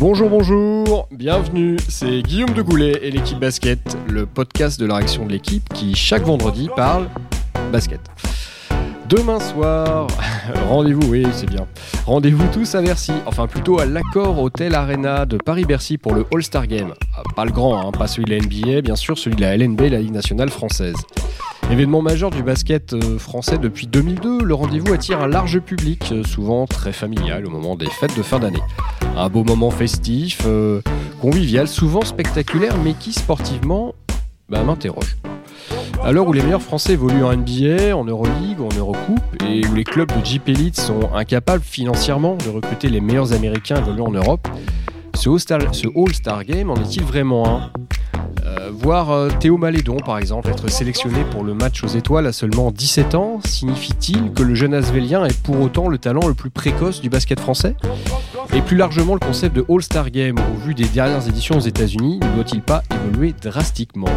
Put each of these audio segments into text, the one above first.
Bonjour, bonjour, bienvenue, c'est Guillaume de Goulet et l'équipe basket, le podcast de la réaction de l'équipe qui chaque vendredi parle basket. Demain soir, rendez-vous, oui, c'est bien. Rendez-vous tous à Bercy, enfin plutôt à l'Accord Hotel Arena de Paris-Bercy pour le All-Star Game. Ah, pas le grand, hein, pas celui de la NBA, bien sûr, celui de la LNB, la Ligue nationale française. Événement majeur du basket euh, français depuis 2002, le rendez-vous attire un large public, euh, souvent très familial au moment des fêtes de fin d'année. Un beau moment festif, euh, convivial, souvent spectaculaire, mais qui sportivement bah, m'interroge. À l'heure où les meilleurs Français évoluent en NBA, en Euroleague, en Eurocoupe, et où les clubs de Jeep Elite sont incapables financièrement de recruter les meilleurs Américains évoluant en Europe, ce All-Star Game en est-il vraiment un euh, voir euh, Théo Malédon, par exemple, être sélectionné pour le match aux étoiles à seulement 17 ans, signifie-t-il que le jeune Asvelien est pour autant le talent le plus précoce du basket français? Et plus largement, le concept de All-Star Game, au vu des dernières éditions aux États-Unis, ne doit-il pas évoluer drastiquement?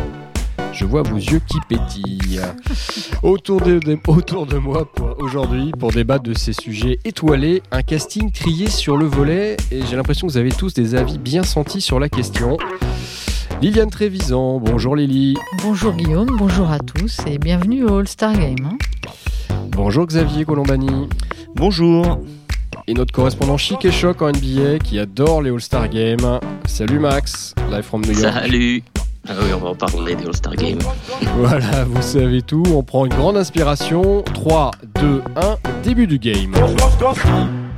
Je vois vos yeux qui pétillent. Autour de, autour de moi aujourd'hui pour débattre de ces sujets étoilés, un casting trié sur le volet et j'ai l'impression que vous avez tous des avis bien sentis sur la question. Liliane Trévisan, bonjour Lily. Bonjour Guillaume, bonjour à tous et bienvenue au All-Star Game. Hein. bonjour Xavier Colombani. Bonjour. Et notre correspondant chic et choc en NBA qui adore les All-Star Games. Salut Max, live from New York. Salut. Ah oui, on va en parler des All-Star Games. Voilà, vous savez tout. On prend une grande inspiration. 3, 2, 1, début du game.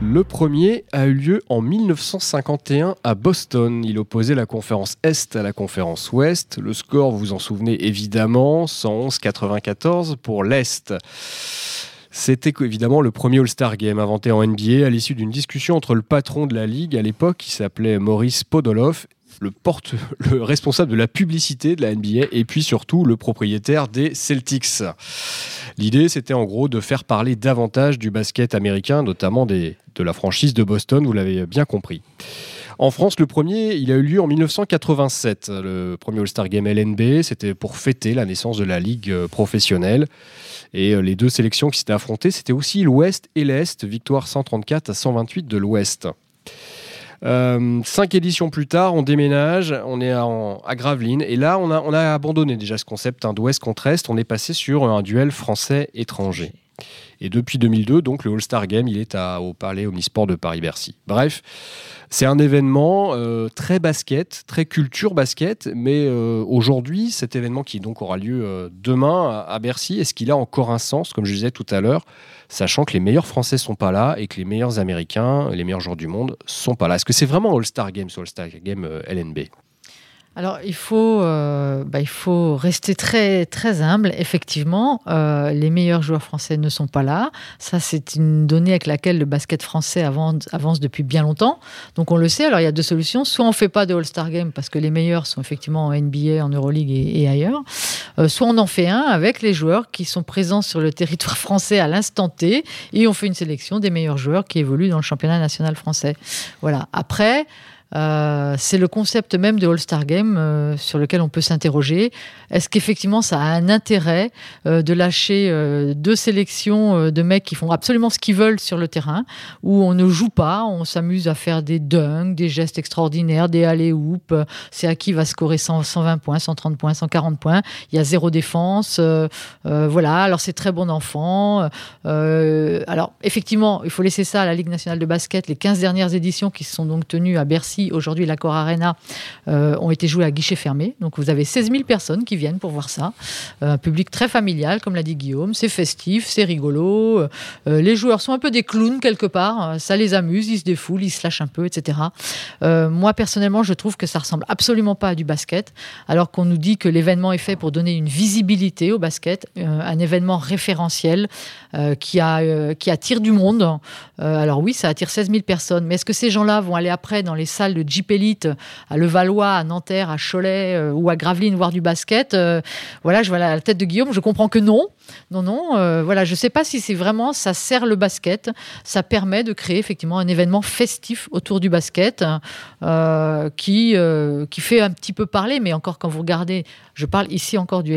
Le premier a eu lieu en 1951 à Boston. Il opposait la conférence Est à la conférence Ouest. Le score, vous en souvenez évidemment, 111-94 pour l'Est. C'était évidemment le premier All-Star Game inventé en NBA à l'issue d'une discussion entre le patron de la ligue à l'époque, qui s'appelait Maurice Podoloff, le, porte, le responsable de la publicité de la NBA et puis surtout le propriétaire des Celtics. L'idée, c'était en gros de faire parler davantage du basket américain, notamment des, de la franchise de Boston, vous l'avez bien compris. En France, le premier, il a eu lieu en 1987. Le premier All-Star Game LNB, c'était pour fêter la naissance de la ligue euh, professionnelle. Et euh, les deux sélections qui s'étaient affrontées, c'était aussi l'Ouest et l'Est, victoire 134 à 128 de l'Ouest. Euh, cinq éditions plus tard, on déménage, on est à Gravelines, et là, on a, on a abandonné déjà ce concept d'Ouest contre Est, on est passé sur un duel français-étranger. Et depuis 2002, donc le All-Star Game, il est au Palais Omnisport de Paris-Bercy. Bref, c'est un événement euh, très basket, très culture basket, mais euh, aujourd'hui, cet événement qui donc aura lieu demain à, Bercy, est-ce qu'il a encore un sens, comme je disais tout à l'heure sachant que les meilleurs Français sont pas là et que les meilleurs Américains, les meilleurs joueurs du monde sont pas là? Est-ce que c'est vraiment All-Star Game sur All-Star Game euh, LNB alors il faut, euh, bah, il faut rester très très humble. Effectivement, euh, les meilleurs joueurs français ne sont pas là. Ça, c'est une donnée avec laquelle le basket français avance, depuis bien longtemps. Donc on le sait. Alors il y a deux solutions. Soit on fait pas de All-Star Game parce que les meilleurs sont effectivement en NBA, en Euroleague et, ailleurs. Euh, soit on en fait un avec les joueurs qui sont présents sur le territoire français à l'instant T et on fait une sélection des meilleurs joueurs qui évoluent dans le championnat national français. Voilà. Après. Euh, c'est le concept même de All-Star Game euh, sur lequel on peut s'interroger. Est-ce qu'effectivement ça a un intérêt euh, de lâcher deux sélections de mecs qui font absolument ce qu'ils veulent sur le terrain, où on ne joue pas, on s'amuse à faire des dunks, des gestes extraordinaires, des alley-oops, c'est à qui va scorer 120 points, 130 points, 140 points, il y a zéro défense, voilà, alors c'est très bon enfant. alors effectivement, il faut laisser ça à la Ligue nationale de basket, les 15 dernières éditions qui se sont donc tenues à Bercy aujourd'hui l'Accor Arena, euh, ont été joués à guichet fermé. Donc vous avez 16 000 personnes qui viennent pour voir ça. Euh, un public très familial, comme l'a dit Guillaume. C'est festif, c'est rigolo. Euh, les joueurs sont un peu des clowns quelque part. Ça les amuse, ils se défoulent, ils se lâchent un peu, etc. moi, personnellement, je trouve que ça ressemble absolument pas à du basket, alors qu'on nous dit que l'événement est fait pour donner une visibilité au basket, un événement référentiel qui attire du monde. Alors oui, ça attire 16 000 personnes, mais est-ce que ces gens-là vont aller après dans les salles de Jeep Elite à Levallois, à Nanterre, à Cholet euh, ou à Gravelines voir du basket? Euh, voilà, je vois la tête de Guillaume, je comprends que non. Non, non, euh, voilà, je ne sais pas si c'est vraiment, ça sert le basket, ça permet de créer effectivement un événement festif autour du basket qui, qui fait un petit peu parler, mais encore quand vous regardez, je parle ici encore du,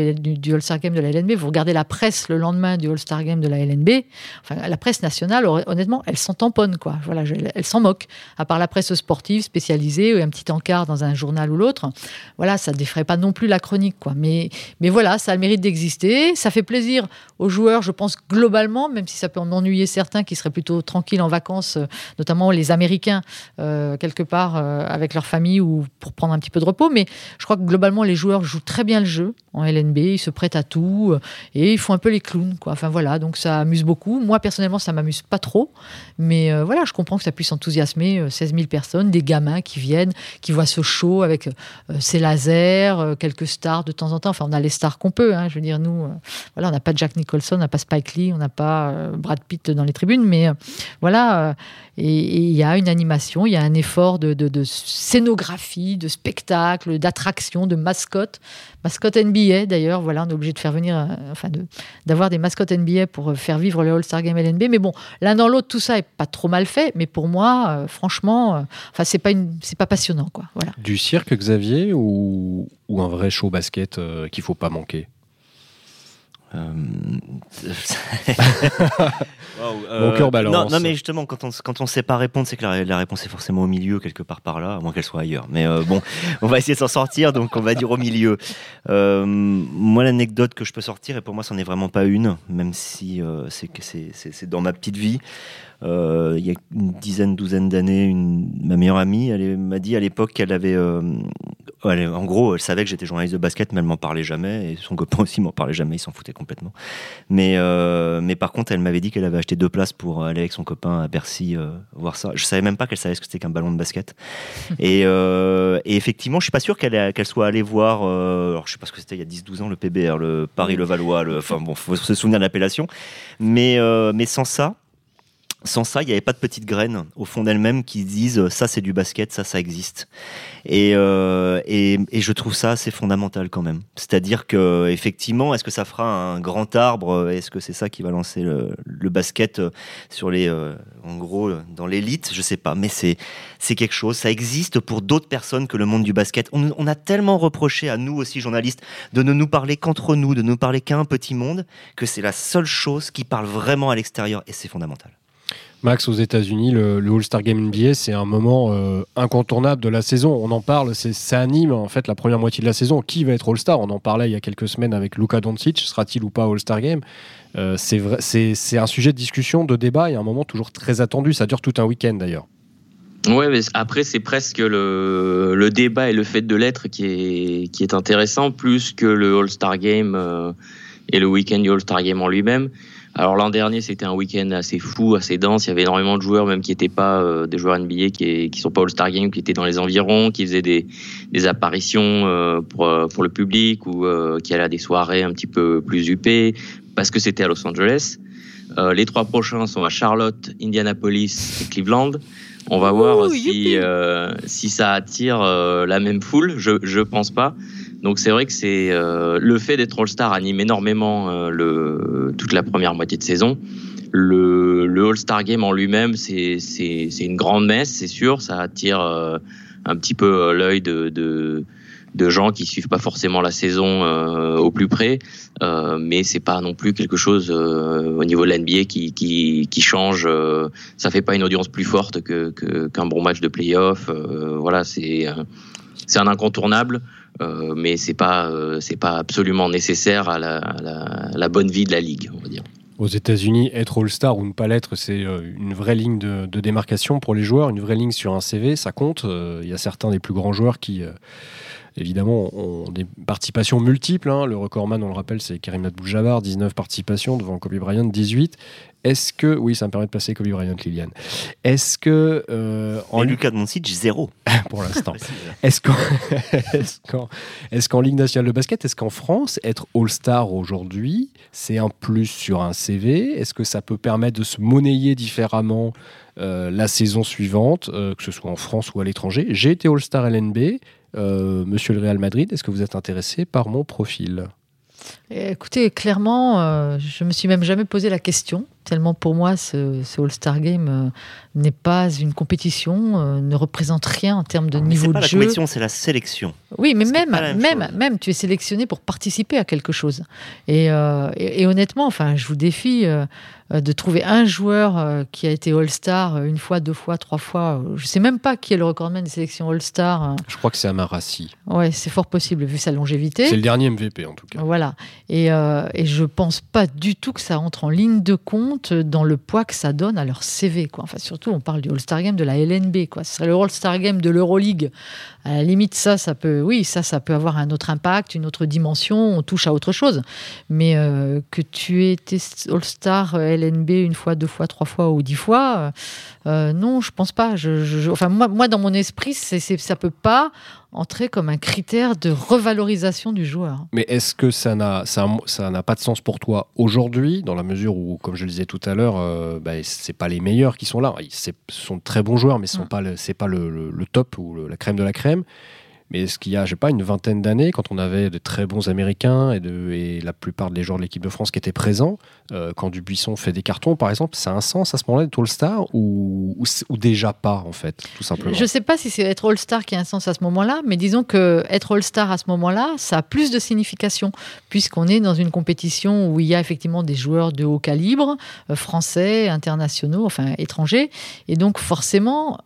All-Star Game de la LNB, vous regardez la presse le lendemain du All-Star Game de la LNB, enfin la presse nationale, honnêtement, elle s'en tamponne, quoi. Voilà, elle, s'en moque. À part la presse sportive spécialisée ou un petit encart dans un journal ou l'autre, voilà, ça défraie pas non plus la chronique, quoi. Mais, mais voilà, ça a le mérite d'exister. Ça fait plaisir aux joueurs, je pense, globalement, même si ça peut en ennuyer certains qui seraient plutôt tranquilles en vacances, euh, notamment les Américains, euh, quelque part, euh, avec leur famille ou pour prendre un petit peu de repos. Mais je crois que globalement, les joueurs jouent très bien le jeu en LNB, ils se prêtent à tout et ils font un peu les clowns. Enfin voilà, donc ça amuse beaucoup. Moi, personnellement, ça m'amuse pas trop. Mais voilà, je comprends que ça puisse enthousiasmer 16 000 personnes, des gamins qui viennent, qui voient ce show avec ces lasers, quelques stars de temps en temps. Enfin, on a les stars qu'on peut. Hein. Je veux dire, nous, voilà, on n'a pas Jack Nicholson, on n'a pas Spike Lee, on n'a pas Brad Pitt dans les tribunes, mais voilà. et il y a une animation, il y a un effort de, scénographie, de spectacle, d'attraction, de mascotte. Mascotte NBA d'ailleurs, voilà, on est obligé de faire venir, euh, enfin, d'avoir des mascottes NBA pour euh, faire vivre le All-Star Game LNB. Mais bon, l'un dans l'autre, tout ça est pas trop mal fait. Mais pour moi, euh, franchement, enfin, c'est pas pas passionnant, quoi. Voilà. Du cirque, Xavier, ou, un vrai show basket qu'il faut pas manquer? Euh... Mon cœur balance. Non, mais justement, quand on quand on sait pas répondre, c'est que la, réponse est forcément au milieu, quelque part par là, à moins qu'elle soit ailleurs. Mais euh, bon, on va essayer de s'en sortir, donc on va dire au milieu. Euh, moi, l'anecdote que je peux sortir, et pour moi, c'en est vraiment pas une, même si euh, c'est dans ma petite vie. Euh, il y a une dizaine, douzaine d'années, ma meilleure amie, elle m'a dit à l'époque qu'elle avait, euh, en gros, elle savait que j'étais journaliste de basket, mais elle m'en parlait jamais, et son copain aussi m'en parlait jamais, il s'en foutait complètement. Mais, euh, mais par contre, elle m'avait dit qu'elle avait acheté deux places pour aller avec son copain à Bercy voir ça. Je savais même pas qu'elle savait ce que c'était qu'un ballon de basket. et, et, effectivement, je suis pas sûr qu'elle qu'elle soit allée voir, alors je sais pas ce que c'était il y a 10-12 ans, le PBR, le Paris-le-Valois, le, enfin bon, faut se souvenir de l'appellation. Mais, mais sans ça, sans ça, il n'y avait pas de petites graines au fond d'elles-mêmes qui disent ça c'est du basket, ça ça existe. Et, euh, et, je trouve ça assez fondamental quand même. C'est-à-dire que effectivement, est-ce que ça fera un grand arbre? Est-ce que c'est ça qui va lancer le, basket sur les, euh, en gros, dans l'élite? Je sais pas, mais c'est c'est quelque chose. Ça existe pour d'autres personnes que le monde du basket. On, on, a tellement reproché à nous aussi journalistes de ne nous parler qu'entre nous, de ne nous parler qu'à un petit monde, que c'est la seule chose qui parle vraiment à l'extérieur et c'est fondamental. Max, aux États-Unis, le, All-Star Game NBA, c'est un moment euh, incontournable de la saison. On en parle, ça anime en fait la première moitié de la saison. Qui va être All-Star? On en parlait il y a quelques semaines avec Luka Doncic. Sera-t-il ou pas All-Star Game? Euh, C'est un sujet de discussion, de débat et un moment toujours très attendu. Ça dure tout un week-end d'ailleurs. Ouais, mais après, c'est presque le, débat et le fait de l'être qui est, qui est intéressant, plus que le All-Star Game euh, et le week-end du All-Star Game en lui-même. Alors l'an dernier, c'était un week-end assez fou, assez dense. Il y avait énormément de joueurs, même qui n'étaient pas euh, des joueurs NBA, qui, qui sont pas All-Star Game, qui étaient dans les environs, qui faisaient des, des apparitions euh, pour, euh, pour le public ou qui allaient à des soirées un petit peu plus huppées, parce que c'était à Los Angeles. les trois prochains sont à Charlotte, Indianapolis et Cleveland. On va voir si, si ça attire la même foule. Je je pense pas. Donc c'est vrai que c'est euh, le fait d'être All-Star anime énormément euh, le, toute la première moitié de saison. Le, le All-Star Game en lui-même, c'est une grande messe, c'est sûr. Ça attire euh, un petit peu l'œil de, de, de, gens qui suivent pas forcément la saison au plus près, mais c'est pas non plus quelque chose au niveau de l'NBA qui, qui, qui, change. ça fait pas une audience plus forte que qu'un bon match de playoff. voilà, c'est c'est un incontournable. Euh, mais c'est pas euh, c'est pas absolument nécessaire à la, bonne vie de la ligue, on va dire. Aux États-Unis, être All-Star ou ne pas l'être, c'est euh, une vraie ligne de, de, démarcation pour les joueurs, une vraie ligne sur un CV, ça compte. Il y a certains des plus grands joueurs qui évidemment, ont des participations multiples. Hein. Le recordman, on le rappelle, c'est Karim Abdul-Jabbar, 19 participations devant Kobe Bryant, 18. Est-ce que, oui, ça me permet de passer Kobe Bryant, Liliane. Est-ce que. Euh, en Lucas Doncic, zéro. pour l'instant. est-ce qu'en est Ligue nationale de basket, est-ce qu'en France, être All-Star aujourd'hui, c'est un plus sur un CV Est-ce que ça peut permettre de se monnayer différemment euh, la saison suivante, euh, que ce soit en France ou à l'étranger? J'ai été All-Star LNB. Euh, monsieur le Real Madrid, est-ce que vous êtes intéressé par mon profil? Écoutez, clairement, je me suis même jamais posé la question tellement pour moi ce, All-Star Game euh, n'est pas une compétition, euh, ne représente rien en termes de niveau de pas jeu. La compétition, c'est la sélection. Oui, mais même, même, même, tu es sélectionné pour participer à quelque chose. Et, et, honnêtement, enfin, je vous défie de trouver un joueur qui a été All-Star une fois, deux fois, trois fois. Je sais même pas qui est le recordman des sélections All-Star. Je crois que c'est Amarassi. Ouais, c'est fort possible vu sa longévité. C'est le dernier MVP en tout cas. Voilà. Et, euh, et je pense pas du tout que ça entre en ligne de compte dans le poids que ça donne à leur CV. Quoi. Enfin, surtout, on parle du All-Star Game de la LNB. Quoi. Ce serait le All-Star Game de l'Euroleague. À la limite, ça, ça peut, oui, ça, ça peut avoir un autre impact, une autre dimension. On touche à autre chose. Mais euh, que tu aies été All-Star LNB une fois, deux fois, trois fois ou dix fois, euh, non, je pense pas. Je, enfin, moi, dans mon esprit, c'est, ça peut pas entrer comme un critère de revalorisation du joueur. Mais est-ce que ça n'a ça, ça n'a pas de sens pour toi aujourd'hui, dans la mesure où, comme je le disais tout à l'heure, euh, bah, c'est pas les meilleurs qui sont là. Ce sont de très bons joueurs, mais ce n'est mm. pas, le, pas le, le, top ou la crème de la crème. Mais est-ce qu'il y a, je sais pas, une vingtaine d'années, quand on avait de très bons Américains et, la plupart des joueurs de l'équipe de France qui étaient présents, euh, quand Dubuisson fait des cartons, par exemple, ça a un sens à ce moment-là d'être All-Star ou, ou, déjà pas, en fait, tout simplement? Je ne sais pas si c'est être All-Star qui a un sens à ce moment-là, mais disons que être All-Star à ce moment-là, ça a plus de signification, puisqu'on est dans une compétition où il y a effectivement des joueurs de haut calibre, euh, français, internationaux, enfin étrangers, et donc forcément,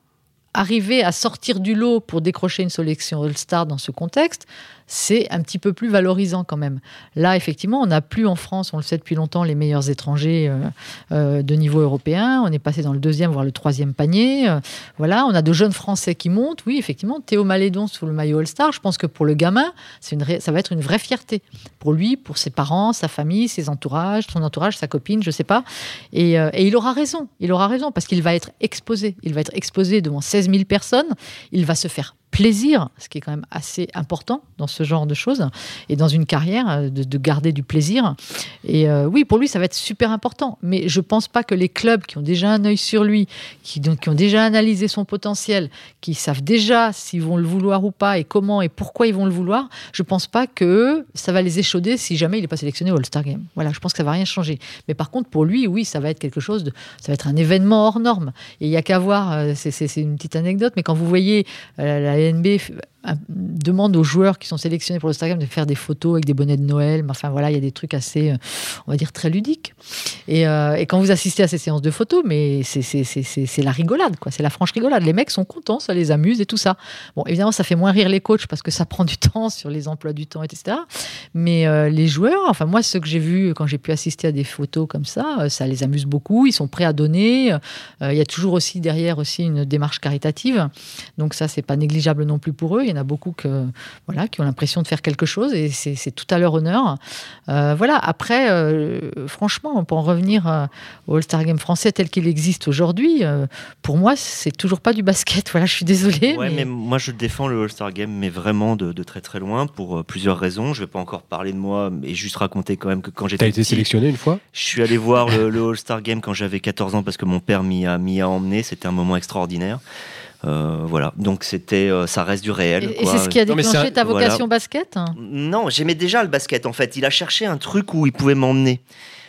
arriver à sortir du lot pour décrocher une sélection All-Star dans ce contexte, c'est un petit peu plus valorisant quand même. Là, effectivement, on n'a plus en France, on le sait depuis longtemps, les meilleurs étrangers euh, euh, de niveau européen. On est passé dans le deuxième, voire le troisième panier. Euh, voilà, on a de jeunes Français qui montent. Oui, effectivement, Théo Malédon sous le maillot All-Star, je pense que pour le gamin, une ça va être une vraie fierté. Pour lui, pour ses parents, sa famille, ses entourages, son entourage, sa copine, je ne sais pas. Et, et, il aura raison. Il aura raison parce qu'il va être exposé. Il va être exposé devant 16 000 personnes. Il va se faire plaisir, ce qui est quand même assez important dans ce genre de choses, et dans une carrière, euh, de, garder du plaisir. Et euh, oui, pour lui, ça va être super important. Mais je ne pense pas que les clubs qui ont déjà un œil sur lui, qui, donc, qui ont déjà analysé son potentiel, qui savent déjà s'ils vont le vouloir ou pas, et comment et pourquoi ils vont le vouloir, je ne pense pas que ça va les échauder si jamais il n'est pas sélectionné au All-Star Game. Voilà, je pense que ça va rien changer. Mais par contre, pour lui, oui, ça va être quelque chose de, ça va être un événement hors norme. Et il y a qu'à voir, euh, c'est une petite anecdote, mais quand vous voyez la NB demande aux joueurs qui sont sélectionnés pour le Star Game de faire des photos avec des bonnets de Noël. Enfin voilà, il y a des trucs assez, euh, on va dire, très ludiques. Et, euh, et quand vous assistez à ces séances de photos, mais c'est la rigolade, quoi. C'est la franche rigolade. Les mecs sont contents, ça les amuse et tout ça. Bon, évidemment, ça fait moins rire les coachs parce que ça prend du temps sur les emplois du temps, etc. Mais euh, les joueurs, enfin moi, ceux que j'ai vus quand j'ai pu assister à des photos comme ça, ça les amuse beaucoup. Ils sont prêts à donner. Il y a toujours aussi derrière aussi une démarche caritative. Donc ça, c'est pas négligeable non plus pour eux y en a beaucoup que, voilà, qui ont l'impression de faire quelque chose et c'est tout à leur honneur. Euh, voilà, après, euh, franchement, pour en revenir euh, au All-Star Game français tel qu'il existe aujourd'hui, pour moi, c'est toujours pas du basket. Voilà, je suis désolée. mais... moi, je défends le All-Star Game, mais vraiment de, très très loin pour plusieurs raisons. Je vais pas encore parler de moi, mais juste raconter quand même que quand j'étais. T'as été sélectionné une fois? Je suis allé voir le, All-Star Game quand j'avais 14 ans parce que mon père m'y a, a emmené. C'était un moment extraordinaire. Euh, voilà, donc c'était, euh, ça reste du réel. Et, c'est ce qui a déclenché ta vocation basket? Non, j'aimais déjà le basket en fait. Il a cherché un truc où il pouvait m'emmener.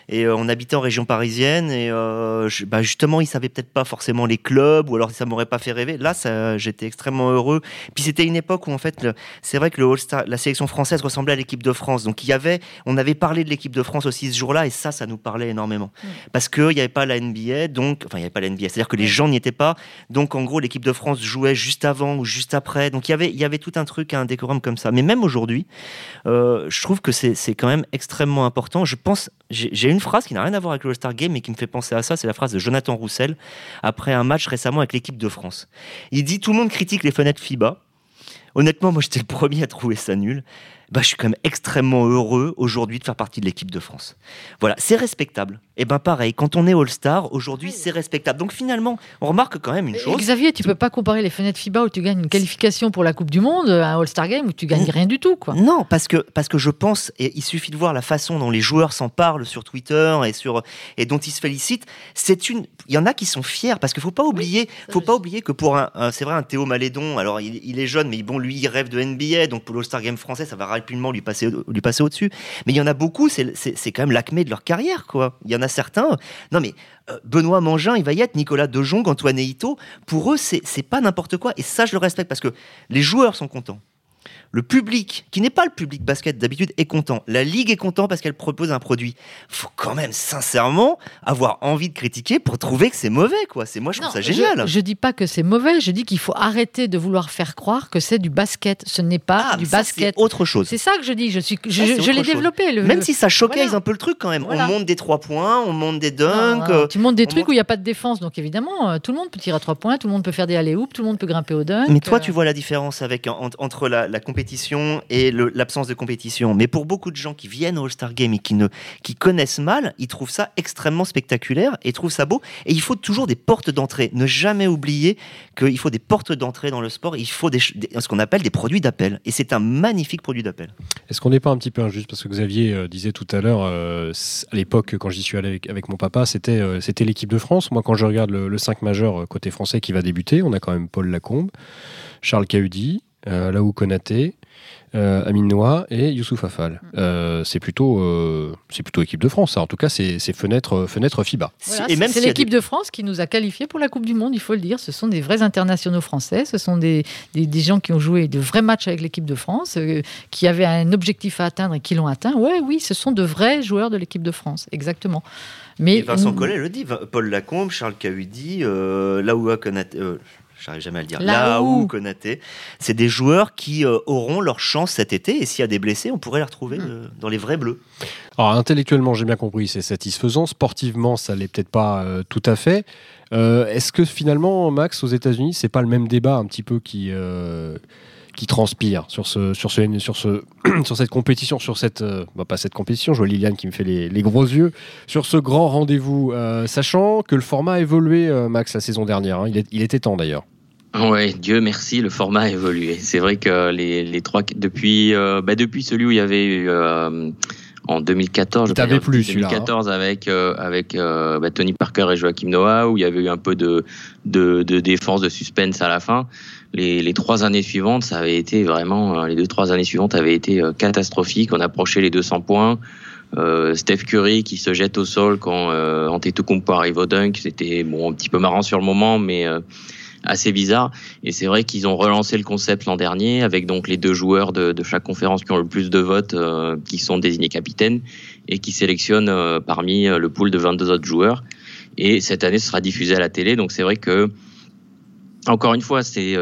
Et euh, on habitait en région parisienne et euh, bah justement, il savait peut-être pas forcément les clubs ou alors ça m'aurait pas fait rêver. Là, j'étais extrêmement heureux. Puis c'était une époque où en fait, c'est vrai que le All-Star, la sélection française ressemblait à l'équipe de France. Donc il y avait, on avait parlé de l'équipe de France aussi ce jour-là et ça, ça nous parlait énormément mm. parce qu'il n'y avait pas la NBA, donc enfin il n'y avait pas la NBA, c'est-à-dire que les gens n'y étaient pas. Donc en gros, l'équipe de France jouait juste avant ou juste après. Donc il y avait, il y avait tout un truc, un décorum comme ça. Mais même aujourd'hui, euh, je trouve que c'est, quand même extrêmement important. Je pense, j'ai une phrase qui n'a rien à voir avec le All-Star Game, mais qui me fait penser à ça. C'est la phrase de Jonathan Roussel après un match récemment avec l'équipe de France. Il dit Tout le monde critique les fenêtres FIBA. Honnêtement, moi, j'étais le premier à trouver ça nul. Bah, je suis quand même extrêmement heureux aujourd'hui de faire partie de l'équipe de France. Voilà, c'est respectable. Et eh ben pareil, quand on est All-Star, aujourd'hui, c'est respectable. Donc finalement, on remarque quand même une chose. Xavier, tu peux pas comparer les fenêtres FIBA où tu gagnes une qualification pour la Coupe du Monde à un All-Star Game où tu gagnes rien du tout, quoi. Non, parce que parce que je pense, et il suffit de voir la façon dont les joueurs s'en parlent sur Twitter et sur et dont ils se félicitent. C'est une, il y en a qui sont fiers parce qu'il faut pas oublier, faut pas oublier que pour un, c'est vrai un Théo Malédon, alors il, il, est jeune, mais bon, lui, il rêve de NBA, donc pour l'All-Star Game français, ça va rapidement lui passer, lui passer au-dessus. Mais il y en a beaucoup, c'est quand même l'acmé de leur carrière, quoi. Il y en a certains. Non, mais euh, Benoît Mangin, il va y être Nicolas Dejong, Antoine Eito. Pour eux, c'est pas n'importe quoi. Et ça, je le respecte parce que les joueurs sont contents. Le public, qui n'est pas le public basket d'habitude, est content. La ligue est content parce qu'elle propose un produit. Faut quand même sincèrement avoir envie de critiquer pour trouver que c'est mauvais, quoi. C'est moi, je trouve ça génial. Je, ne dis pas que c'est mauvais. Je dis qu'il faut arrêter de vouloir faire croire que c'est du basket. Ce n'est pas ah, du basket. C'est autre chose. C'est ça que je dis. Je suis, je, l'ai développé. Le... Même si ça choquait un peu le truc quand même. On monte des trois points, on monte des dunks. Euh, tu montes des trucs où il n'y a pas de défense, donc évidemment, euh, tout le monde peut tirer à trois points, tout le monde peut faire des alley tout le monde peut grimper au dunk. Mais toi, tu vois la différence avec entre la, la compétition et l'absence de compétition. Mais pour beaucoup de gens qui viennent au All-Star Game et qui, ne, qui connaissent mal, ils trouvent ça extrêmement spectaculaire et trouvent ça beau. Et il faut toujours des portes d'entrée. Ne jamais oublier qu'il faut des portes d'entrée dans le sport. Il faut ce qu'on appelle des produits d'appel. Et c'est un magnifique produit d'appel. Est-ce qu'on n'est pas un petit peu injuste? Parce que Xavier euh, disait tout à l'heure, euh, à l'époque, quand j'y suis allé avec, mon papa, c'était euh, c'était l'équipe de France. Moi, quand je regarde le, le 5 majeur côté français qui va débuter, on a quand même Paul Lacombe, Charles Cahudi, Laou Konaté, euh, Amine Noah et Youssouf Afal. Mm. Euh, c'est plutôt, euh, c'est plutôt équipe de France. En tout cas, c'est fenêtre, fenêtre FIBA. et même c'est l'équipe de France qui nous a qualifiés pour la Coupe du Monde. Il faut le dire. Ce sont des vrais internationaux français. Ce sont des, des, gens qui ont joué de vrais matchs avec l'équipe de France, qui avaient un objectif à atteindre et qui l'ont atteint. Ouais, oui, ce sont de vrais joueurs de l'équipe de France. Exactement. Mais Vincent Collet le dit. Paul Lacombe, Charles Cahudi, Laoua Konaté j'arrive jamais à le dire, là où Konaté, c'est des joueurs qui euh, auront leur chance cet été et s'il y a des blessés, on pourrait les retrouver hmm. euh, dans les vrais bleus. Alors intellectuellement, j'ai bien compris, c'est satisfaisant. Sportivement, ça l'est peut-être pas euh, tout à fait. Est-ce que finalement, Max, aux États-Unis, c'est pas le même débat un petit peu qui qui transpire sur ce sur ce sur ce sur cette compétition sur cette bah, pas cette compétition je vois Liliane qui me fait les, gros yeux sur ce grand rendez-vous sachant que le format a évolué Max la saison dernière hein. il, il était temps d'ailleurs Ouais, Dieu merci, le format a évolué. C'est vrai que les, les trois depuis euh, bah depuis celui où il y avait eu euh, en 2014, je t'avais plus 2014 avec euh, avec bah, Tony Parker et Joachim Noah où il y avait eu un peu de de, de défense, de suspense à la fin. Les, les, trois années suivantes, ça avait été vraiment les deux trois années suivantes avaient été catastrophiques. On approchait les 200 points. Steph Curry qui se jette au sol quand Antetokounmpo arrive au dunk, c'était bon un petit peu marrant sur le moment, mais assez bizarre. Et c'est vrai qu'ils ont relancé le concept l'an dernier avec donc les deux joueurs de, chaque conférence qui ont le plus de votes, euh, qui sont désignés capitaines et qui sélectionnent euh, parmi euh, le pool de 22 autres joueurs. Et cette année, ce sera diffusé à la télé. Donc c'est vrai que, encore une fois, c'est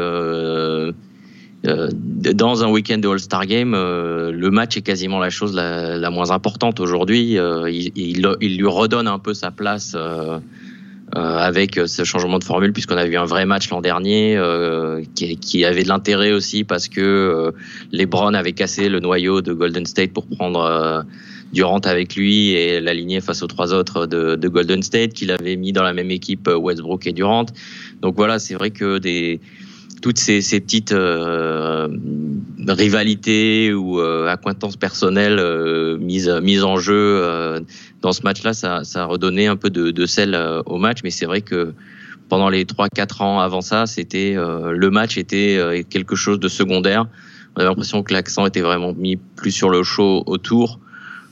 dans un week-end de All-Star Game, le match est quasiment la chose la, moins importante aujourd'hui. Il, lui redonne un peu sa place avec euh, ce changement de formule, puisqu'on a vu un vrai match l'an dernier euh, qui, qui, avait de l'intérêt aussi parce que les Browns avaient cassé le noyau de Golden State pour prendre Durant avec lui et l'aligner face aux trois autres de, de Golden State, qu'il avait mis dans la même équipe Westbrook et Durant. Donc voilà, c'est vrai que des toutes ces, ces petites euh, rivalités ou euh, accointances personnelles euh, mises, mises en jeu euh, dans ce match-là, ça, ça a redonné un peu de, de sel au match. Mais c'est vrai que pendant les 3-4 ans avant ça, c'était le match était quelque chose de secondaire. On avait l'impression que l'accent était vraiment mis plus sur le show autour.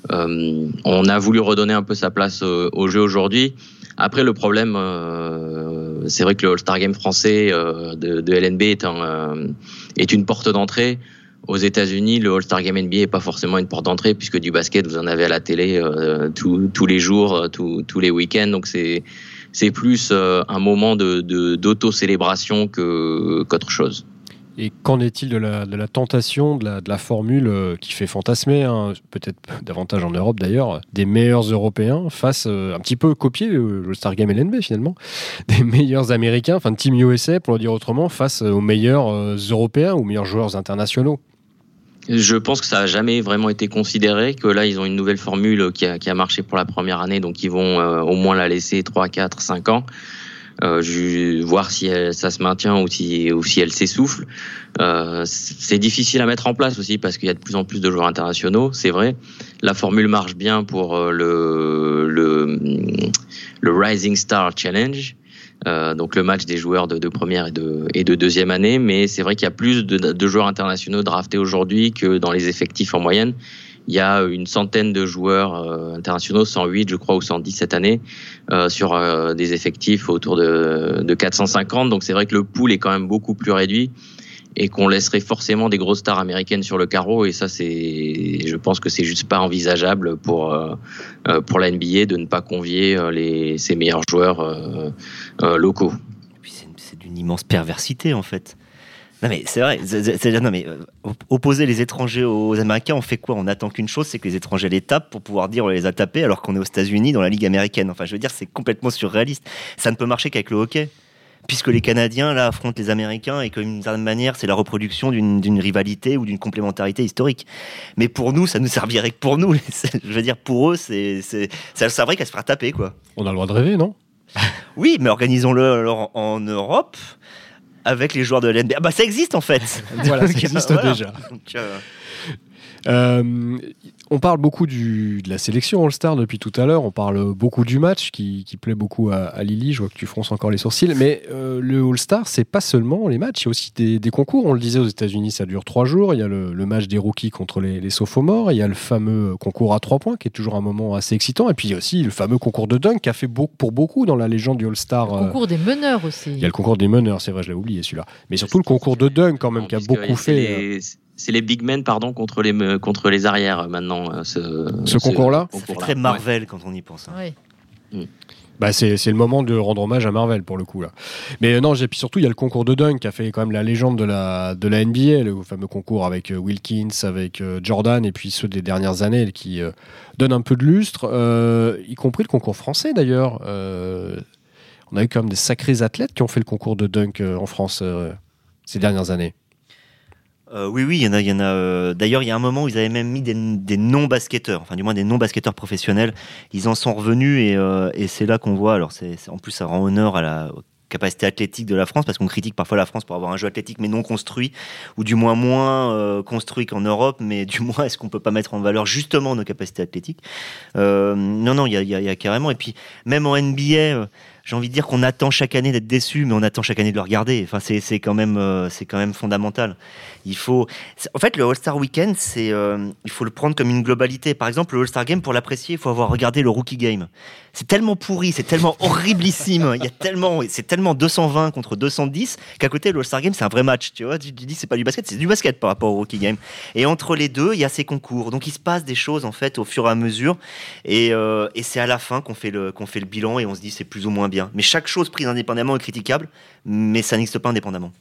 on a voulu redonner un peu sa place au jeu aujourd'hui. Après, le problème, euh, c'est vrai que le All-Star Game français euh, de, LNB est, euh, est une porte d'entrée. Aux États-Unis, le All-Star Game NBA n'est pas forcément une porte d'entrée puisque du basket, vous en avez à la télé tous les jours, tous les week-ends. Donc c'est c'est plus un moment de d'auto-célébration que qu'autre chose. Et qu'en est-il de la, de la, tentation, de la, formule euh, qui fait fantasmer, hein, peut-être davantage en Europe d'ailleurs, des meilleurs Européens face, euh, un petit peu copier le, le Star Game LNB finalement, des meilleurs Américains, enfin Team USA pour le dire autrement, face aux meilleurs euh, Européens, aux meilleurs joueurs internationaux. Je pense que ça n'a jamais vraiment été considéré, que là, ils ont une nouvelle formule qui a, qui a marché pour la première année, donc ils vont au moins la laisser 3, 4, 5 ans euh, voir si elle, ça se maintient ou si, ou si elle s'essouffle. Euh, c'est difficile à mettre en place aussi parce qu'il y a de plus en plus de joueurs internationaux, c'est vrai. La formule marche bien pour euh, le, le, le Rising Star Challenge. donc le match des joueurs de, première et de, et de deuxième année. Mais c'est vrai qu'il y a plus de, joueurs internationaux draftés aujourd'hui que dans les effectifs en moyenne. Il y a une centaine de joueurs internationaux, 108 je crois ou 110 cette année, sur des effectifs autour de, de 450. Donc c'est vrai que le pool est quand même beaucoup plus réduit et qu'on laisserait forcément des grosses stars américaines sur le carreau et ça je pense que c'est juste pas envisageable pour euh, euh, pour la NBA de ne pas convier euh, les ses meilleurs joueurs locaux. c'est d'une immense perversité en fait. Non mais c'est vrai, non mais opposer les étrangers aux Américains, on fait quoi? On attend qu'une chose, c'est que les étrangers les tapent pour pouvoir dire on les a tapés alors qu'on est aux États-Unis dans la Ligue américaine. Enfin, je veux dire, c'est complètement surréaliste. Ça ne peut marcher qu'avec le hockey puisque les Canadiens là affrontent les Américains et que d'une certaine manière c'est la reproduction d'une rivalité ou d'une complémentarité historique. Mais pour nous, ça ne servirait que pour nous. Je veux dire, pour eux, c'est ça servirait qu'à se faire taper quoi. On a le droit de rêver, non? Oui, mais organisons-le alors en Europe avec les joueurs de l'NBA. Bah ça existe en fait. voilà, ça existe déjà. Euh, euh, on parle beaucoup de la sélection All-Star depuis tout à l'heure. On parle beaucoup du match qui, plaît beaucoup à, Lily. Je vois que tu fronces encore les sourcils. Mais euh, le All-Star, c'est pas seulement les matchs, il y a aussi des, concours. On le disait aux États-Unis, ça dure trois jours. Il y a le, match des rookies contre les, les sophomores. Il y a le fameux concours à trois points qui est toujours un moment assez excitant. Et puis il y a aussi le fameux concours de dunk qui a fait beaucoup, pour beaucoup dans la légende du All-Star. Le concours des meneurs aussi. Il y a le concours des meneurs, c'est vrai, je l'ai oublié celui-là. Mais surtout le concours de dunk quand même qui a beaucoup fait c'est les big men pardon contre les contre les arrières euh, maintenant. Euh, ce, concours-là. C'est très Marvel quand on y pense. Hein. Oui. Mm. Bah c'est, le moment de rendre hommage à Marvel pour le coup là. Mais euh, non, j'ai puis surtout il y a le concours de dunk qui a fait quand même la légende de la de la NBA, le fameux concours avec Wilkins, avec Jordan et puis ceux des dernières années qui donnent un peu de lustre, y compris le concours français d'ailleurs. on a eu quand même des sacrés athlètes qui ont fait le concours de dunk en France ces dernières années. Euh, oui, oui, il y en a. Euh, D'ailleurs, il y a un moment où ils avaient même mis des, non-basketteurs, enfin du moins des non-basketteurs professionnels. Ils en sont revenus et, euh, c'est là qu'on voit. Alors, c'est en plus, ça rend honneur à la capacité athlétique de la France, parce qu'on critique parfois la France pour avoir un jeu athlétique mais non construit, ou du moins moins construit qu'en Europe, mais du moins est-ce qu'on peut pas mettre en valeur justement nos capacités athlétiques? Non, non, il y a, carrément. Et puis même en NBA j'ai envie de dire qu'on attend chaque année d'être déçu, mais on attend chaque année de le regarder. Enfin, c'est quand même c'est quand même fondamental. Il faut, en fait, le All Star Weekend, c'est euh, il faut le prendre comme une globalité. Par exemple, le All Star Game, pour l'apprécier, il faut avoir regardé le Rookie Game. C'est tellement pourri, c'est tellement horriblissime. Il y a tellement, c'est tellement 220 contre 210 qu'à côté, le All Star Game, c'est un vrai match. Tu vois, dis c'est pas du basket, c'est du basket par rapport au Rookie Game. Et entre les deux, il y a ces concours. Donc il se passe des choses en fait au fur et à mesure. Et, euh, et c'est à la fin qu'on fait qu'on fait le bilan et on se dit c'est plus ou moins bien. Mais chaque chose prise indépendamment est critiquable, mais ça n'existe pas indépendamment.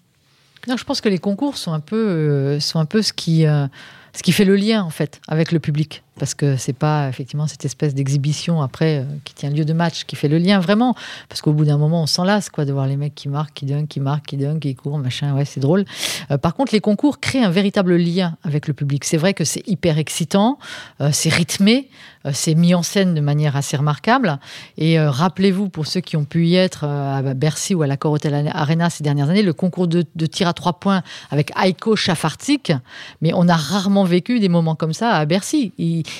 Non, je pense que les concours sont un peu, euh, sont un peu ce qui, euh, ce qui fait le lien en fait avec le public parce que c'est pas effectivement cette espèce d'exhibition après euh, qui tient lieu de match qui fait le lien vraiment. Parce qu'au bout d'un moment on s'en lasse quoi de voir les mecs qui marquent qui dunk qui marquent qui dunk qui courent machin. Ouais c'est drôle. Euh, par contre les concours créent un véritable lien avec le public. C'est vrai que c'est hyper excitant euh, c'est rythmé c'est mis en scène de manière assez remarquable. Et rappelez-vous pour ceux qui ont pu y être à Bercy ou à la Hotel Arena ces dernières années le concours de, tir à trois points avec Aiko Chafartik mais on a rarement vécu des moments comme ça à Bercy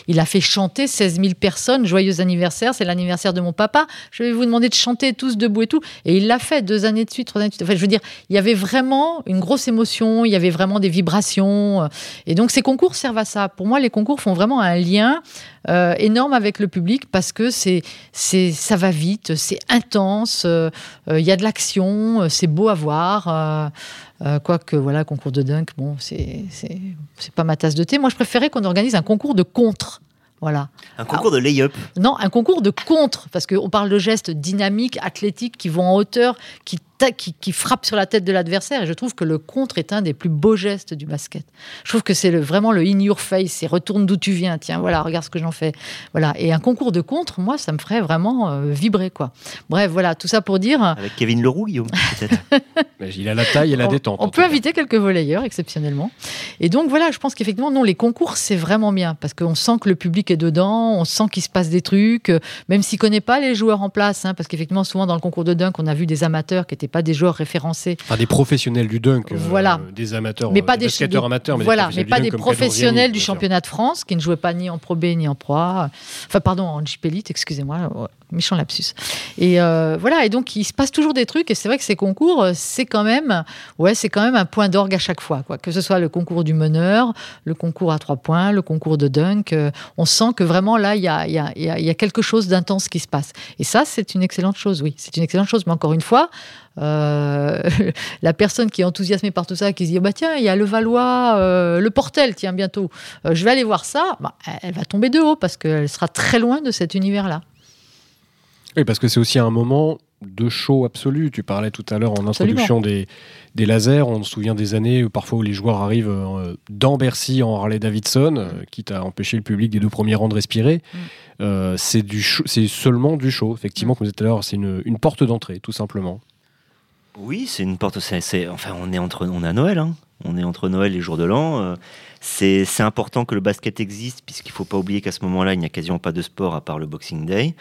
il a fait chanter 16 000 personnes. Joyeux anniversaire, c'est l'anniversaire de mon papa. Je vais vous demander de chanter tous debout et tout. Et il l'a fait deux années de suite, trois années de suite. Enfin, je veux dire, il y avait vraiment une grosse émotion, il y avait vraiment des vibrations. Et donc, ces concours servent à ça. Pour moi, les concours font vraiment un lien euh, énorme avec le public parce que c'est, c'est, ça va vite, c'est intense, euh, euh, il y a de l'action, c'est beau à voir. Quoique, voilà, concours de dunk, bon, c'est, c'est, c'est pas ma tasse de thé. Moi, je préférais qu'on organise un concours de contre. Voilà. Un concours de lay-up Non, un concours de contre, parce qu'on parle de gestes dynamiques, athlétiques, qui vont en hauteur, qui qui, frappe sur la tête de l'adversaire. Et je trouve que le contre est un des plus beaux gestes du basket. Je trouve que c'est vraiment le in your face, c'est retourne d'où tu viens. Tiens, voilà, regarde ce que j'en fais. Voilà. Et un concours de contre, moi, ça me ferait vraiment euh, vibrer, quoi. Bref, voilà, tout ça pour dire. Avec Kevin Leroux, Guillaume, peut-être. Il a la taille et la détente. On, peut inviter quelques volleyeurs, exceptionnellement. Et donc, voilà, je pense qu'effectivement, non, les concours, c'est vraiment bien parce qu'on sent que le public est dedans, on sent qu'il se passe des trucs, même s'il connaît pas les joueurs en place, hein, parce qu'effectivement, souvent dans le concours de dunk, on a vu des amateurs qui étaient pas des joueurs référencés. Enfin, des professionnels du dunk, voilà. des amateurs, mais pas des, des amateurs, mais voilà, mais pas des professionnels du championnat de France qui ne jouaient pas ni en Pro B ni en Pro A. Enfin, pardon, en JP Elite, excusez-moi, méchant lapsus. Et voilà, et donc il se passe toujours des trucs, et c'est vrai que ces concours, c'est quand même, ouais, c'est quand même un point d'orgue à chaque fois, quoi. Que ce soit le concours du meneur, le concours à trois points, le concours de dunk, on sent que vraiment là, il y a, y, a, y a, quelque chose d'intense qui se passe. Et ça, c'est une excellente chose, oui. C'est une excellente chose. Mais encore une fois, euh, la personne qui est enthousiasmée par tout ça, qui se dit oh bah tiens, il y a le Valois, euh, le Portel, tiens bientôt, euh, je vais aller voir ça, bah, elle va tomber de haut parce qu'elle sera très loin de cet univers-là. Oui, parce que c'est aussi un moment de show absolu. Tu parlais tout à l'heure en introduction des, des, lasers. On se souvient des années où parfois où les joueurs arrivent dans Bercy en Harley Davidson, quitte à empêcher le public des deux premiers rangs de respirer. Mm. Euh, c'est seulement du show. Effectivement, comme vous tout à l'heure, c'est une, une, porte d'entrée, tout simplement. Oui, c'est une porte. C'est, enfin, on est entre, on est à Noël. Hein. On est entre Noël et jour de l'an. C'est important que le basket existe, puisqu'il ne faut pas oublier qu'à ce moment-là, il n'y a quasiment pas de sport à part le Boxing Day.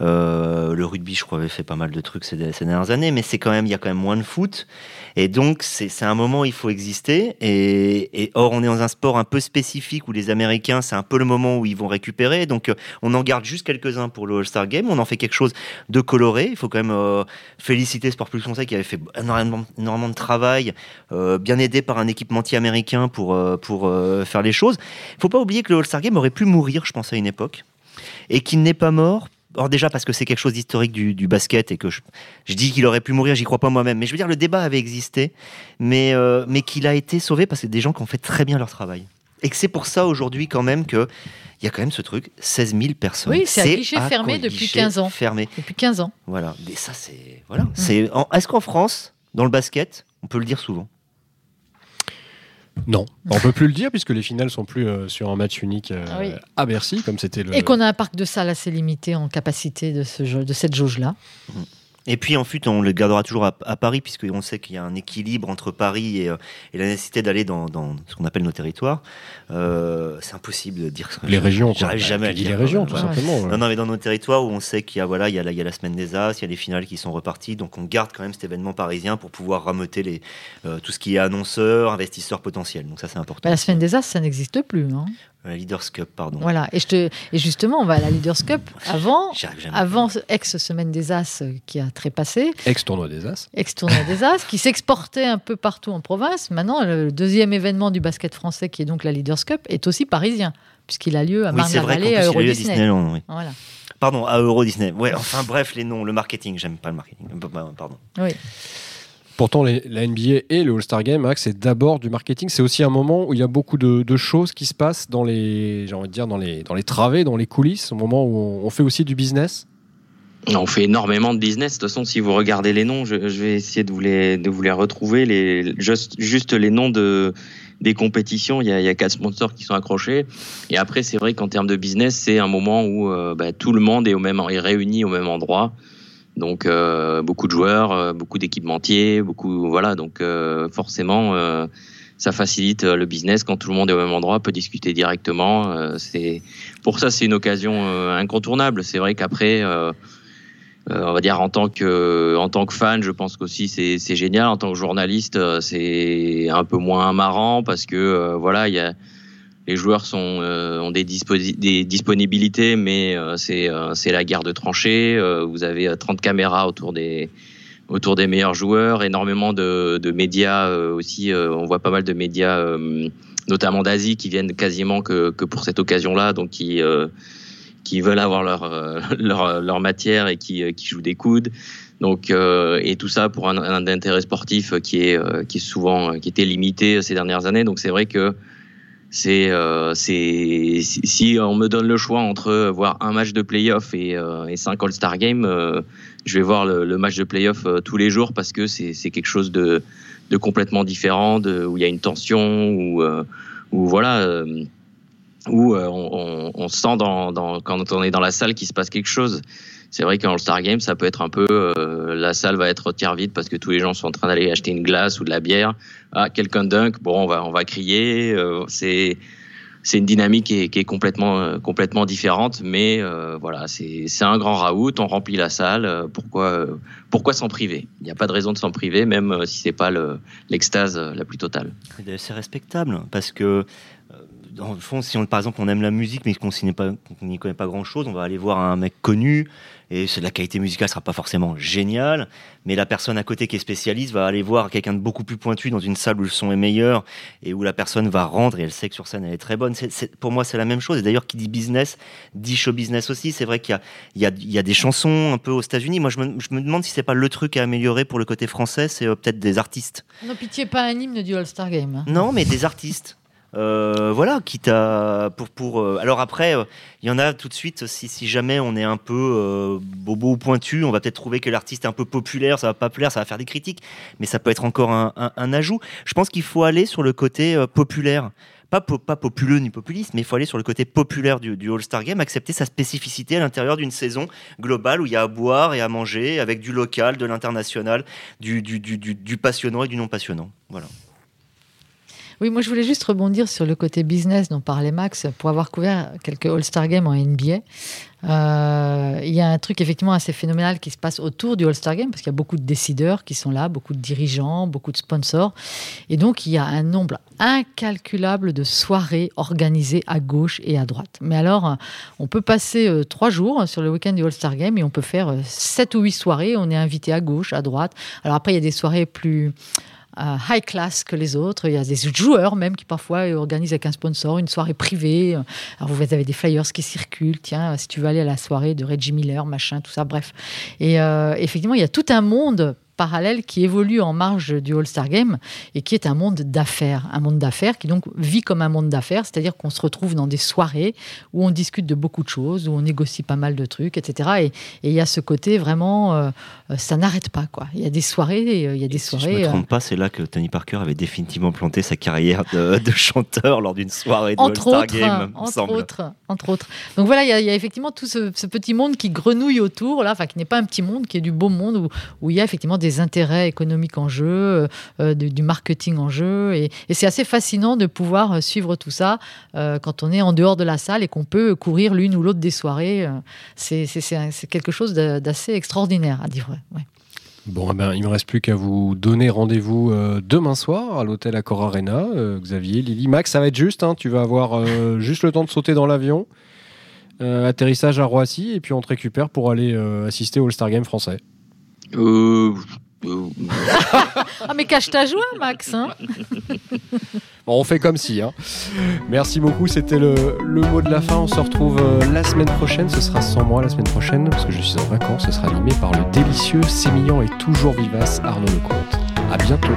Euh, le rugby, je crois, avait fait pas mal de trucs ces, dernières années, mais c'est quand même, il y a quand même moins de foot. Et donc, c'est un moment où il faut exister. Et, or, on est dans un sport un peu spécifique où les Américains, c'est un peu le moment où ils vont récupérer. Donc, euh, on en garde juste quelques-uns pour le All-Star Game. On en fait quelque chose de coloré. Il faut quand même euh, féliciter Sport Plus Conseil qui avait fait énormément de travail, bien aidé par un équipementier américain pour, pour euh, faire les choses. Il faut pas oublier que le All-Star Game aurait pu mourir, je pense, à une époque, et qu'il n'est pas mort. Or déjà parce que c'est quelque chose d'historique du, basket et que je, dis qu'il aurait pu mourir, j'y crois pas moi-même. Mais je veux dire, le débat avait existé, mais, euh, mais qu'il a été sauvé parce que des gens qui ont fait très bien leur travail. Et que c'est pour ça aujourd'hui quand même que il y a quand même ce truc, 16 000 personnes. Oui, c'est un guichet fermé depuis 15 ans. Fermé. Depuis 15 ans. Voilà. Et ça, c'est. Voilà. Mm. C'est. Est-ce qu'en France, dans le basket, on peut le dire souvent non, on peut plus le dire puisque les finales sont plus euh, sur un match unique euh, ah à Bercy comme c'était le. Et qu'on a un parc de salles assez limité en capacité de, ce de cette jauge-là. Mm. Et puis ensuite, on le gardera toujours à, Paris, puisqu'on sait qu'il y a un équilibre entre Paris et, euh, la nécessité d'aller dans, ce qu'on appelle nos territoires. Euh, c'est impossible de dire Les régions, J'arrive jamais à dire les régions, tout simplement. Non, non, mais dans nos territoires où on sait qu'il y a, voilà, il y a, la, il y a la semaine des As, il y a les finales qui sont reparties, donc on garde quand même cet événement parisien pour pouvoir rameuter les, euh, tout ce qui est annonceurs, investisseurs potentiels. Donc ça, c'est important. Bah, la semaine des As, ça n'existe plus. Hein la Leaders Cup, pardon. Voilà, et, je te, et justement, on va à la Leaders Cup avant, avant ex-semaine des As euh, qui a trépassé. Ex-tournoi des As. Ex-tournoi des As, qui s'exportait un peu partout en province. Maintenant, le deuxième événement du basket français, qui est donc la Leaders Cup, est aussi parisien, puisqu'il a lieu à Marne-la-Vallée, à Euro Disney. oui. Voilà. Pardon, à Euro Disney. Ouais, enfin bref, les noms, le marketing, j'aime pas le marketing. Pardon. Oui. Pourtant, la NBA et le All-Star Game, c'est d'abord du marketing. C'est aussi un moment où il y a beaucoup de, choses qui se passent dans les, j'ai envie de dire, dans les, dans les travées, dans les coulisses, au moment où on, fait aussi du business. On fait énormément de business. De toute façon, si vous regardez les noms, je, vais essayer de vous les, de vous les retrouver. Les, juste, juste les noms de, des compétitions, il y, a, il y quatre sponsors qui sont accrochés. Et après, c'est vrai qu'en termes de business, c'est un moment où euh, bah, tout le monde est, au même, est réuni au même endroit. Donc euh, beaucoup de joueurs, euh, beaucoup d'équipementiers, beaucoup voilà. Donc euh, forcément, ça facilite le business quand tout le monde est au même endroit, peut discuter directement. c'est pour ça c'est une occasion incontournable. C'est vrai qu'après. on va dire en tant que en tant que fan, je pense qu'aussi c'est c'est génial. En tant que journaliste, c'est un peu moins marrant parce que voilà, il y a les joueurs euh, ont des, disponibilités, mais euh, euh, c'est la guerre de tranchées. vous avez 30 caméras autour des, meilleurs joueurs, énormément de, médias aussi. on voit pas mal de médias, notamment d'Asie, qui viennent quasiment que, pour cette occasion-là, donc qui, veulent avoir leur, matière et qui, jouent des coudes. Donc, et tout ça pour un, intérêt sportif qui qui est souvent qui était limité ces dernières années. Donc, c'est vrai que c'est euh, si, on me donne le choix entre voir un match de playoff et, euh, et cinq All-Star Games, euh, je vais voir le, match de playoff euh, tous les jours parce que c'est quelque chose de, de complètement différent, de, où il y a une tension, où, euh, où voilà, où on, on, sent dans, dans, quand on est dans la salle qu'il se passe quelque chose c'est vrai qu'en All-Star Game, ça peut être un peu, euh, la salle va être tiers vide parce que tous les gens sont en train d'aller acheter une glace ou de la bière. Ah, quelqu'un dunk, bon, on va, on va crier. Euh, c'est, c'est une dynamique qui est, complètement, complètement différente. Mais voilà, c'est un grand raout, on remplit la salle. pourquoi pourquoi s'en priver? Il n'y a pas de raison de s'en priver, même si c'est pas l'extase la plus totale. C'est respectable parce que dans le fond, si on, par exemple on aime la musique mais qu'on n'y connaît pas grand chose, on va aller voir un mec connu et la qualité musicale sera pas forcément géniale, mais la personne à côté qui est spécialiste va aller voir quelqu'un de beaucoup plus pointu dans une salle où le son est meilleur et où la personne va rendre et elle sait que sur scène elle est très bonne. pour moi, c'est la même chose. Et d'ailleurs, qui dit business dit show business aussi. C'est vrai qu'il y, y, a, des chansons un peu aux États-Unis. Moi, je me, je me demande si c'est pas le truc à améliorer pour le côté français, c'est euh, peut-être des artistes. Non, pitié, pas un hymne du All-Star Game. Hein. Non, mais des artistes. Euh, voilà, quitte à pour pour. Euh, alors après, euh, il y en a tout de suite. Si, jamais on est un peu bobo ou pointu, on va peut-être trouver que l'artiste est un peu populaire, ça va pas plaire, ça va faire des critiques, mais ça peut être encore un, ajout. Je pense qu'il faut aller sur le côté populaire. Pas, pas populeux ni populiste, mais il faut aller sur le côté populaire du, All-Star Game, accepter sa spécificité à l'intérieur d'une saison globale où il y a à boire et à manger avec du local, de l'international, du, du passionnant et du non passionnant. Voilà. Oui, moi je voulais juste rebondir sur le côté business dont parlait Max pour avoir couvert quelques All-Star Games en NBA. Euh, il y a un truc effectivement assez phénoménal qui se passe autour du All-Star Game parce qu'il y a beaucoup de décideurs qui sont là, beaucoup de dirigeants, beaucoup de sponsors. Et donc il y a un nombre incalculable de soirées organisées à gauche et à droite. Mais alors, on peut passer euh, trois jours sur le week-end du All-Star Game et on peut faire euh, sept ou huit soirées. On est invité à gauche, à droite. Alors après, il y a des soirées plus high class que les autres. Il y a des joueurs même qui parfois organisent avec un sponsor une soirée privée. Alors vous avez des flyers qui circulent. Tiens, si tu veux aller à la soirée de Reggie Miller, machin, tout ça, bref. Et euh, effectivement, il y a tout un monde parallèle qui évolue en marge du All-Star Game et qui est un monde d'affaires. Un monde d'affaires qui donc vit comme un monde d'affaires, c'est-à-dire qu'on se retrouve dans des soirées où on discute de beaucoup de choses, où on négocie pas mal de trucs, etc. Et, il y a ce côté vraiment, euh, ça n'arrête pas. Quoi. Il y a des soirées, euh, il y a des soirées. Si je ne me trompe euh, pas, c'est là que Tony Parker avait définitivement planté sa carrière de, chanteur lors d'une soirée de All-Star Game, entre autres, entre autres. Donc voilà, il y, a, effectivement tout ce, petit monde qui grenouille autour, là, enfin qui n'est pas un petit monde, qui est du beau monde où, où il y a effectivement des intérêts économiques en jeu, euh, euh, du, marketing en jeu. Et, c'est assez fascinant de pouvoir euh, suivre tout ça quand on est en dehors de la salle et qu'on peut courir l'une ou l'autre des soirées. C'est quelque chose d'assez extraordinaire à dire vrai. Bon, eh ben, il ne me reste plus qu'à vous donner rendez-vous demain soir à l'hôtel Accor Arena. Xavier, Lily, Max, ça va être juste. Hein, tu vas avoir juste le temps de sauter dans l'avion. atterrissage à Roissy et puis on te récupère pour aller assister au All-Star Game français. Ah mais cache ta joie Max hein. bon, on fait comme si hein. Merci beaucoup, c'était le, mot de la fin. On se retrouve euh, la semaine prochaine. Ce sera sans moi la semaine prochaine parce que je suis en vacances. Ce sera animé par le délicieux, sémillant et toujours vivace Arnaud Lecomte. À bientôt.